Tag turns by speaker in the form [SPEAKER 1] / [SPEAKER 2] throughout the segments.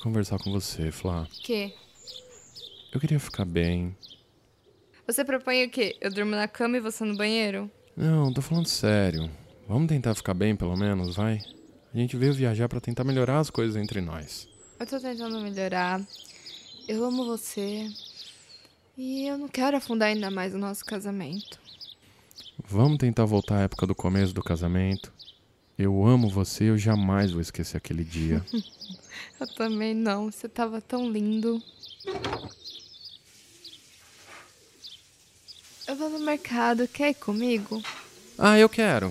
[SPEAKER 1] conversar com você, Flá.
[SPEAKER 2] Que?
[SPEAKER 1] Eu queria ficar bem.
[SPEAKER 2] Você propõe o quê? Eu durmo na cama e você no banheiro?
[SPEAKER 1] Não, tô falando sério. Vamos tentar ficar bem, pelo menos, vai? A gente veio viajar pra tentar melhorar as coisas entre nós.
[SPEAKER 2] Eu tô tentando melhorar. Eu amo você. E eu não quero afundar ainda mais o nosso casamento.
[SPEAKER 1] Vamos tentar voltar à época do começo do casamento. Eu amo você, eu jamais vou esquecer aquele dia.
[SPEAKER 2] Eu também não. Você tava tão lindo. Eu vou no mercado. Quer ir comigo?
[SPEAKER 1] ah, eu quero.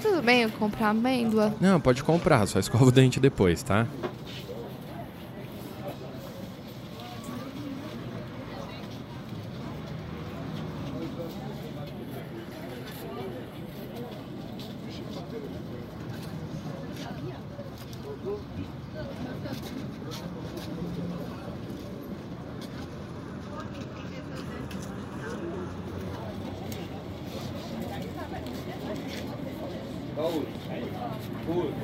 [SPEAKER 2] Tudo bem eu comprar amêndoa?
[SPEAKER 1] Não, pode comprar, só escova o dente depois, tá?
[SPEAKER 2] Cool,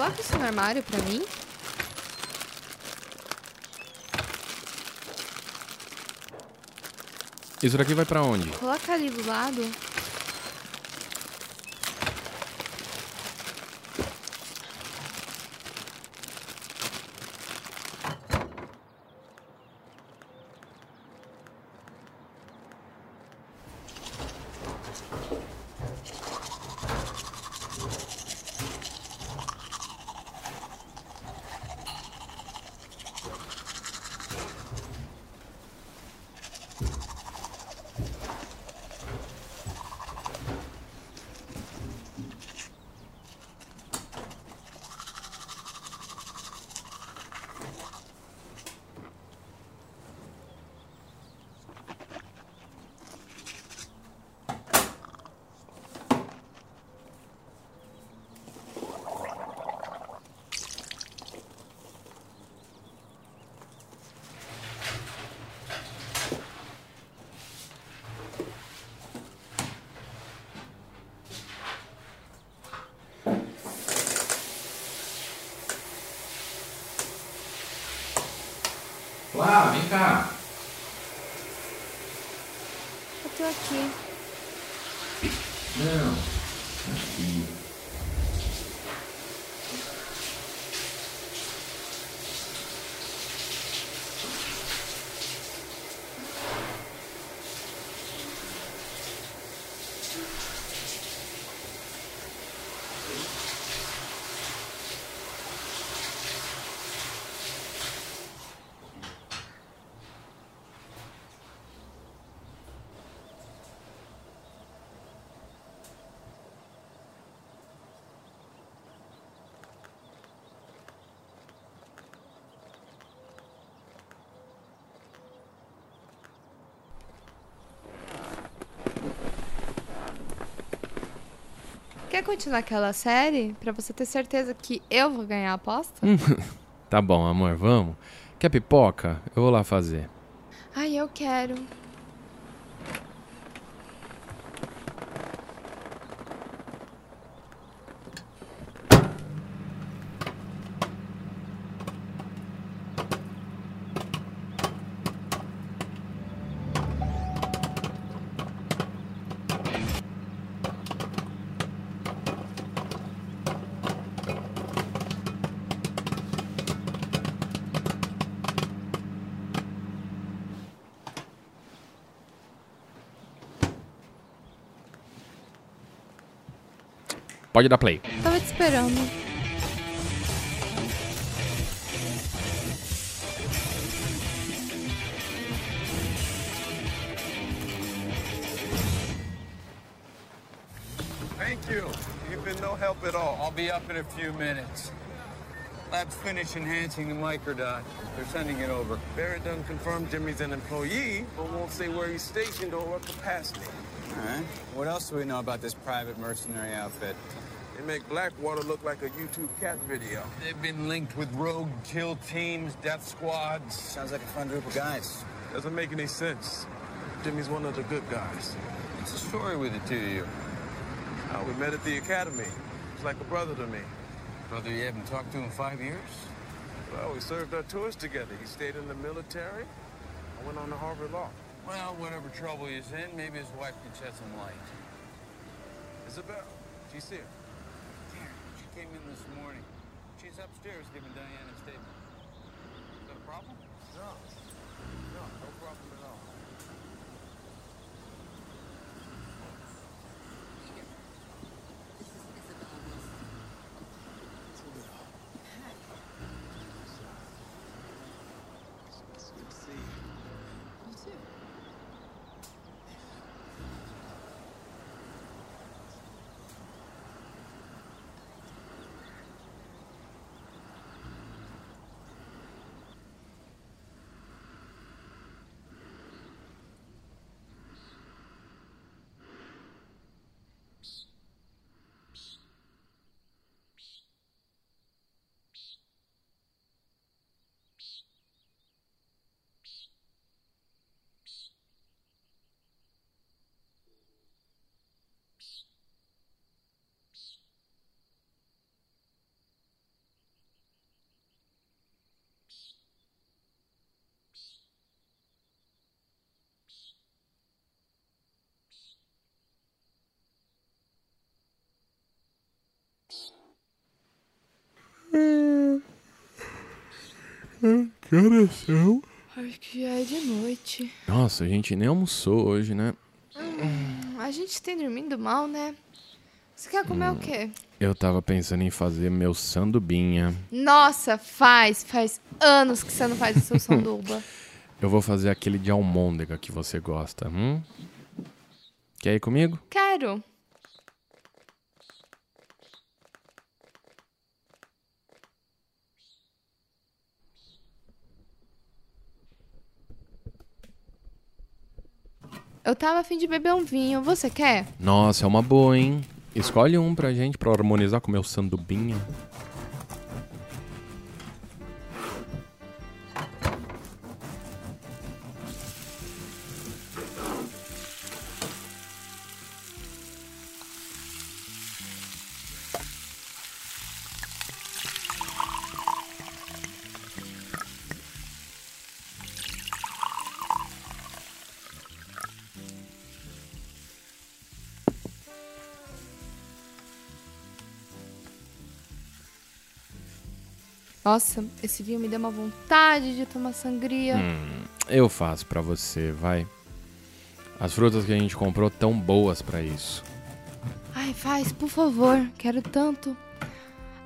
[SPEAKER 2] Coloca isso no armário pra mim.
[SPEAKER 1] Isso daqui vai pra onde?
[SPEAKER 2] Coloca ali do lado.
[SPEAKER 1] Vem cá.
[SPEAKER 2] Eu tô aqui.
[SPEAKER 1] Não. Aqui.
[SPEAKER 2] Quer continuar aquela série? Pra você ter certeza que eu vou ganhar a aposta?
[SPEAKER 1] Tá bom, amor, vamos. Quer pipoca? Eu vou lá fazer.
[SPEAKER 2] Ai, eu quero.
[SPEAKER 1] Pode dar play.
[SPEAKER 2] Tava te esperando.
[SPEAKER 3] Thank you. You've been no help at all.
[SPEAKER 4] I'll be up in a few minutes. Lab's finished enhancing the microdot. They're sending it over.
[SPEAKER 3] Barrett done confirmed Jimmy's an employee, but won't say where he's stationed or what capacity.
[SPEAKER 4] All right. What else do we know about this private mercenary outfit?
[SPEAKER 3] They make Blackwater look like a YouTube cat video.
[SPEAKER 4] They've been linked with rogue kill teams, death squads.
[SPEAKER 5] Sounds like a fun group of guys.
[SPEAKER 3] Doesn't make any sense. Jimmy's one of the good guys.
[SPEAKER 4] What's the story with the two of you?
[SPEAKER 3] Uh, we met at the academy. He's like a brother to me.
[SPEAKER 4] Brother you haven't talked to in five years?
[SPEAKER 3] Well, we served our tours together. He stayed in the military. I went on to Harvard Law.
[SPEAKER 4] Well, whatever trouble he's in, maybe his wife can shed some light.
[SPEAKER 3] Isabel, do you see her?
[SPEAKER 4] Here, she came in this morning. She's upstairs giving Diane a statement. Is that a problem?
[SPEAKER 3] No. No, no problem at all.
[SPEAKER 1] Que horas são?
[SPEAKER 2] Acho que já é de noite.
[SPEAKER 1] Nossa, a gente nem almoçou hoje, né?
[SPEAKER 2] A gente tem dormindo mal, né? Você quer comer o quê?
[SPEAKER 1] Eu tava pensando em fazer meu sandubinha.
[SPEAKER 2] Nossa, faz. Faz anos que você não faz o seu sanduba.
[SPEAKER 1] Eu vou fazer aquele de almôndega que você gosta, hum? Quer ir comigo?
[SPEAKER 2] Quero. Eu tava a fim de beber um vinho. Você quer?
[SPEAKER 1] Nossa, é uma boa, hein? Escolhe um pra gente, pra harmonizar com o meu sandubinha.
[SPEAKER 2] Nossa, esse vinho me deu uma vontade de tomar sangria.
[SPEAKER 1] Hum, eu faço pra você, vai. As frutas que a gente comprou tão boas pra isso.
[SPEAKER 2] Ai, faz, por favor. Quero tanto.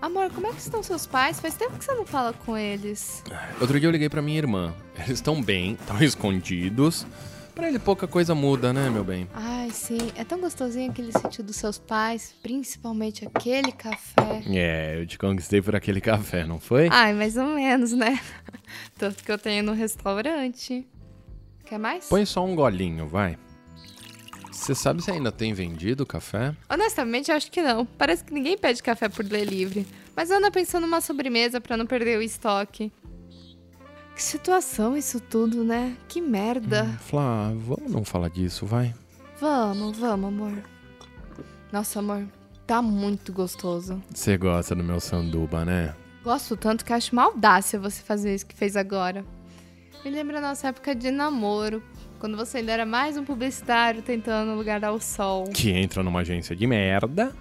[SPEAKER 2] Amor, como é que estão seus pais? Faz tempo que você não fala com eles.
[SPEAKER 1] Outro dia eu liguei pra minha irmã. Eles estão bem, estão escondidos. Pra ele pouca coisa muda, né, meu bem?
[SPEAKER 2] Sim. É tão gostosinho aquele sítio dos seus pais, principalmente aquele café.
[SPEAKER 1] É, eu te conquistei por aquele café, não foi?
[SPEAKER 2] Ai, mais ou menos, né? Tanto que eu tenho no restaurante. Quer mais?
[SPEAKER 1] Põe só um golinho, vai. Você sabe se ainda tem vendido café?
[SPEAKER 2] Honestamente, acho que não. Parece que ninguém pede café por delivery. Mas eu ando pensando numa sobremesa pra não perder o estoque. Que situação isso tudo, né? Que merda.
[SPEAKER 1] Flá, vamos não falar disso, vai.
[SPEAKER 2] Vamos, vamos, amor. Nossa, amor, tá muito gostoso.
[SPEAKER 1] Você gosta do meu sanduba, né?
[SPEAKER 2] Gosto tanto que acho uma audácia você fazer isso que fez agora. Me lembra a nossa época de namoro, quando você ainda era mais um publicitário tentando lugar ao sol.
[SPEAKER 1] Que entra numa agência de merda,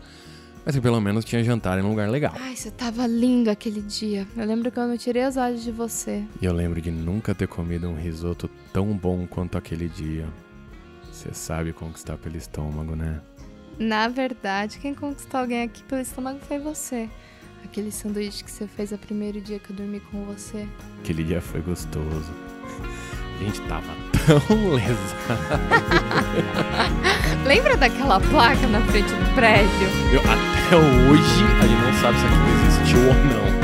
[SPEAKER 1] mas que pelo menos tinha jantar em um lugar legal.
[SPEAKER 2] Ai, você tava lindo aquele dia. Eu lembro que eu não tirei os olhos de você.
[SPEAKER 1] E eu lembro de nunca ter comido um risoto tão bom quanto aquele dia. Você sabe conquistar pelo estômago, né?
[SPEAKER 2] Na verdade, quem conquistou alguém aqui pelo estômago foi você. Aquele sanduíche que você fez no primeiro dia que eu dormi com você.
[SPEAKER 1] Aquele dia foi gostoso. A gente tava tão lesado.
[SPEAKER 2] Lembra daquela placa na frente do prédio?
[SPEAKER 1] Eu- até hoje a gente não sabe se aquilo existiu ou não.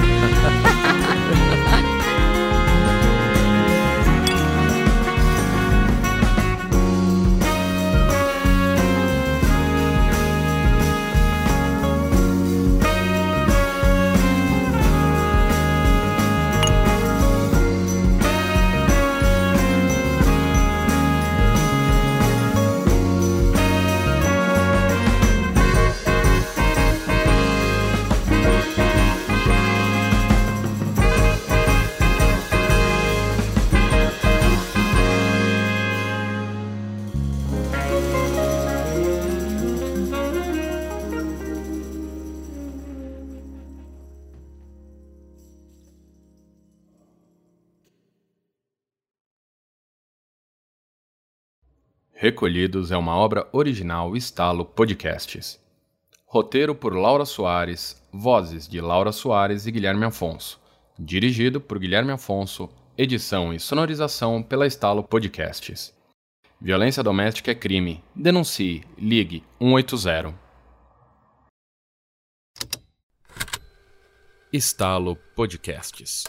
[SPEAKER 1] Recolhidos é uma obra original Estalo Podcasts. Roteiro por Laura Soares, vozes de Laura Soares e Guilherme Afonso. Dirigido por Guilherme Afonso, edição e sonorização pela Estalo Podcasts. Violência doméstica é crime. Denuncie. Ligue 180. Estalo Podcasts.